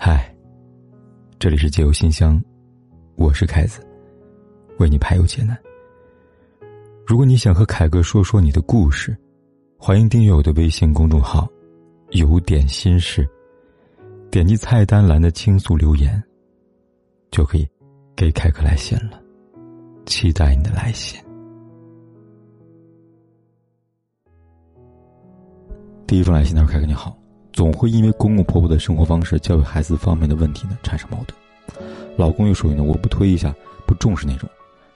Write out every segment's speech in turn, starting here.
嗨，这里是解忧信箱，我是凯子，为你排忧解难。如果你想和凯哥说说你的故事，欢迎订阅我的微信公众号“有点心事”，点击菜单栏的倾诉留言，就可以给凯哥来信了。期待你的来信。第一封来信，他说：“凯哥你好。”总会因为公公婆婆的生活方式、教育孩子方面的问题呢产生矛盾。老公又属于呢我不推一下不重视那种，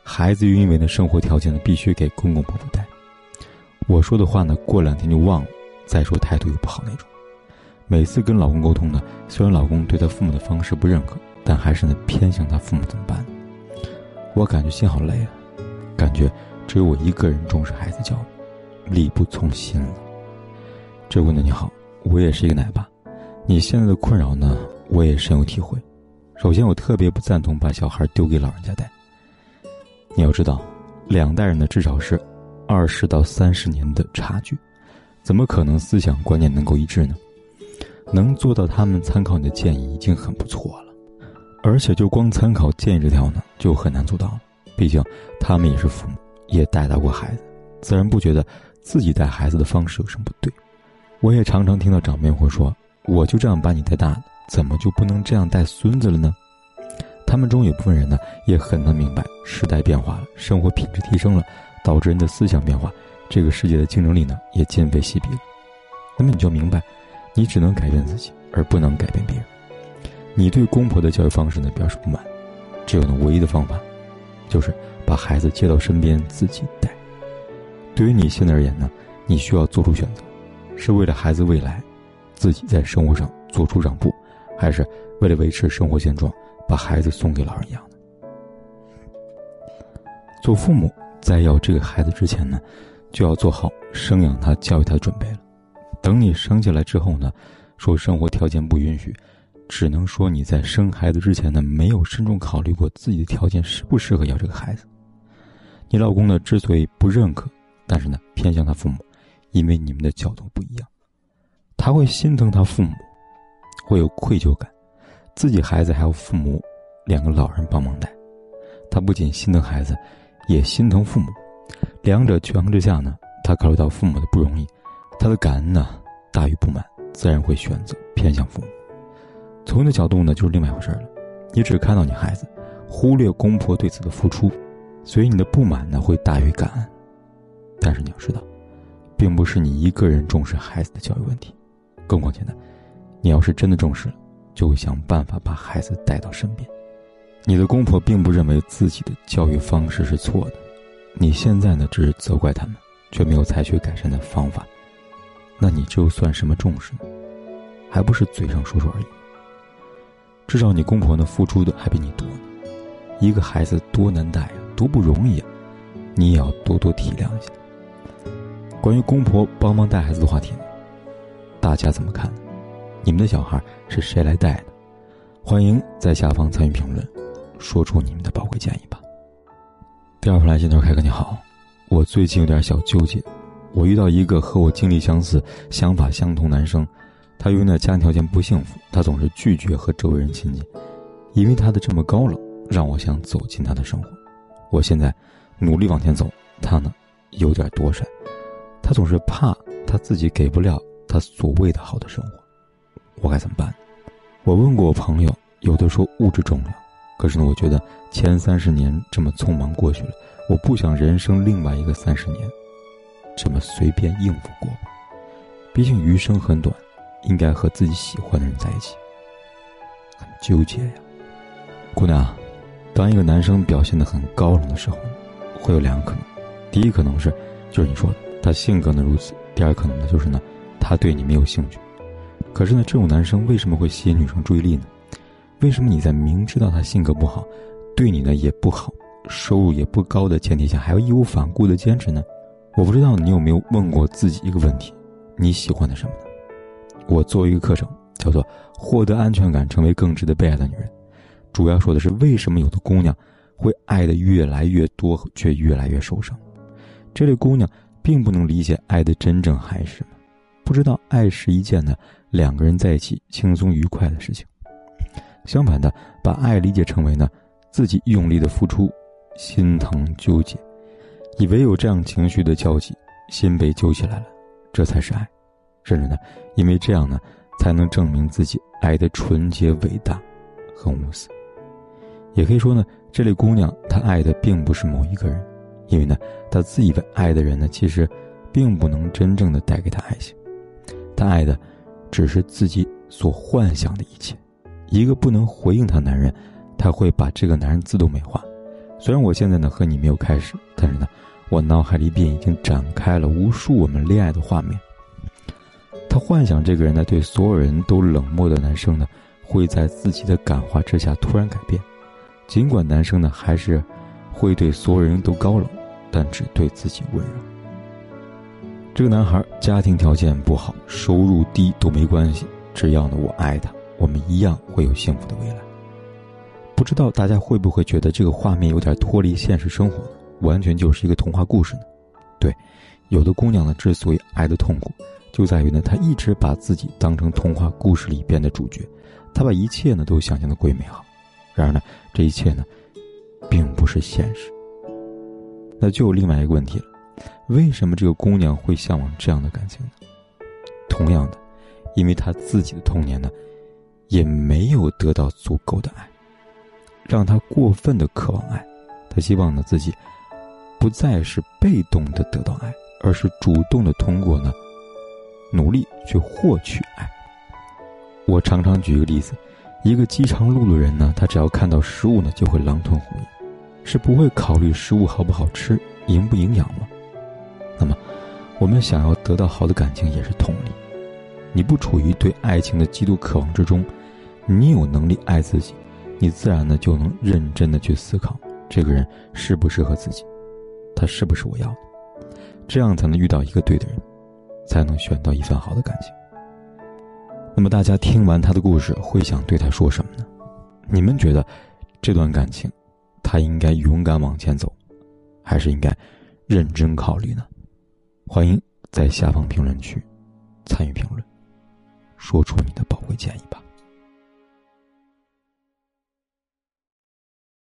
孩子又因为呢生活条件呢必须给公公婆婆带。我说的话呢过两天就忘了，再说态度又不好那种。每次跟老公沟通呢，虽然老公对他父母的方式不认可，但还是呢偏向他父母怎么办？我感觉心好累啊，感觉只有我一个人重视孩子教育，力不从心了。这位呢你好。我也是一个奶爸，你现在的困扰呢，我也深有体会。首先，我特别不赞同把小孩丢给老人家带。你要知道，两代人的至少是二十到三十年的差距，怎么可能思想观念能够一致呢？能做到他们参考你的建议已经很不错了，而且就光参考建议这条呢，就很难做到了。毕竟他们也是父母，也带大过孩子，自然不觉得自己带孩子的方式有什么不对。我也常常听到长辈会说：“我就这样把你带大的，怎么就不能这样带孙子了呢？”他们中有部分人呢，也很难明白时代变化了，生活品质提升了，导致人的思想变化，这个世界的竞争力呢也今非昔比了。那么你就明白，你只能改变自己，而不能改变别人。你对公婆的教育方式呢表示不满，只有呢唯一的方法，就是把孩子接到身边自己带。对于你现在而言呢，你需要做出选择。是为了孩子未来，自己在生活上做出让步，还是为了维持生活现状，把孩子送给老人养呢？做父母在要这个孩子之前呢，就要做好生养他、教育他的准备了。等你生下来之后呢，说生活条件不允许，只能说你在生孩子之前呢，没有慎重考虑过自己的条件适不适合要这个孩子。你老公呢，之所以不认可，但是呢，偏向他父母。因为你们的角度不一样，他会心疼他父母，会有愧疚感，自己孩子还有父母两个老人帮忙带，他不仅心疼孩子，也心疼父母，两者权衡之下呢，他考虑到父母的不容易，他的感恩呢大于不满，自然会选择偏向父母。从你的角度呢，就是另外一回事了，你只看到你孩子，忽略公婆对此的付出，所以你的不满呢会大于感恩。但是你要知道。并不是你一个人重视孩子的教育问题，更况且呢，你要是真的重视了，就会想办法把孩子带到身边。你的公婆并不认为自己的教育方式是错的，你现在呢只是责怪他们，却没有采取改善的方法，那你就算什么重视呢？还不是嘴上说说而已。至少你公婆呢付出的还比你多呢。一个孩子多难带呀，多不容易呀，你也要多多体谅一下。关于公婆帮忙带孩子的话题，大家怎么看？你们的小孩是谁来带的？欢迎在下方参与评论，说出你们的宝贵建议吧。第二封来信，他说：“凯哥你好，我最近有点小纠结，我遇到一个和我经历相似、想法相同男生，他由于呢家庭条件不幸福，他总是拒绝和周围人亲近，因为他的这么高冷，让我想走进他的生活。我现在努力往前走，他呢有点躲闪。”他总是怕他自己给不了他所谓的好的生活，我该怎么办？我问过我朋友，有的说物质重要，可是呢，我觉得前三十年这么匆忙过去了，我不想人生另外一个三十年这么随便应付过。毕竟余生很短，应该和自己喜欢的人在一起。很纠结呀，姑娘，当一个男生表现的很高冷的时候，会有两个可能，第一可能是就是你说的。他性格呢如此，第二可能呢就是呢，他对你没有兴趣。可是呢，这种男生为什么会吸引女生注意力呢？为什么你在明知道他性格不好，对你呢也不好，收入也不高的前提下，还要义无反顾的坚持呢？我不知道你有没有问过自己一个问题：你喜欢的什么呢？我做一个课程，叫做《获得安全感，成为更值得被爱的女人》，主要说的是为什么有的姑娘会爱的越来越多，却越来越受伤。这类姑娘。并不能理解爱的真正含义是什么，不知道爱是一件呢两个人在一起轻松愉快的事情。相反的，把爱理解成为呢自己用力的付出，心疼纠结，以为有这样情绪的交集，心被揪起来了，这才是爱。甚至呢，因为这样呢，才能证明自己爱的纯洁、伟大和无私。也可以说呢，这类姑娘她爱的并不是某一个人，因为呢，她自以为爱的人呢，其实并不能真正的带给她爱情，她爱的只是自己所幻想的一切。一个不能回应她男人，他会把这个男人自动美化。虽然我现在呢和你没有开始，但是呢，我脑海里便已经展开了无数我们恋爱的画面。他幻想这个人呢，对所有人都冷漠的男生呢，会在自己的感化之下突然改变。尽管男生呢还是会对所有人都高冷，但只对自己温柔。这个男孩家庭条件不好，收入低都没关系，只要呢我爱他，我们一样会有幸福的未来。不知道大家会不会觉得这个画面有点脱离现实生活呢？完全就是一个童话故事呢？对，有的姑娘呢之所以爱的痛苦。就在于呢，她一直把自己当成童话故事里边的主角，她把一切呢都想象的过于美好。然而呢，这一切呢，并不是现实。那就有另外一个问题了：为什么这个姑娘会向往这样的感情呢？同样的，因为她自己的童年呢，也没有得到足够的爱，让她过分的渴望爱。她希望呢自己不再是被动的得到爱，而是主动的通过呢。努力去获取爱。我常常举一个例子，一个饥肠辘辘人呢，他只要看到食物呢，就会狼吞虎咽，是不会考虑食物好不好吃、营不营养吗？那么，我们想要得到好的感情也是同理。你不处于对爱情的极度渴望之中，你有能力爱自己，你自然呢就能认真的去思考这个人适不适合自己，他是不是我要的，这样才能遇到一个对的人。才能选到一份好的感情。那么大家听完他的故事，会想对他说什么呢？你们觉得，这段感情，他应该勇敢往前走，还是应该认真考虑呢？欢迎在下方评论区参与评论，说出你的宝贵建议吧。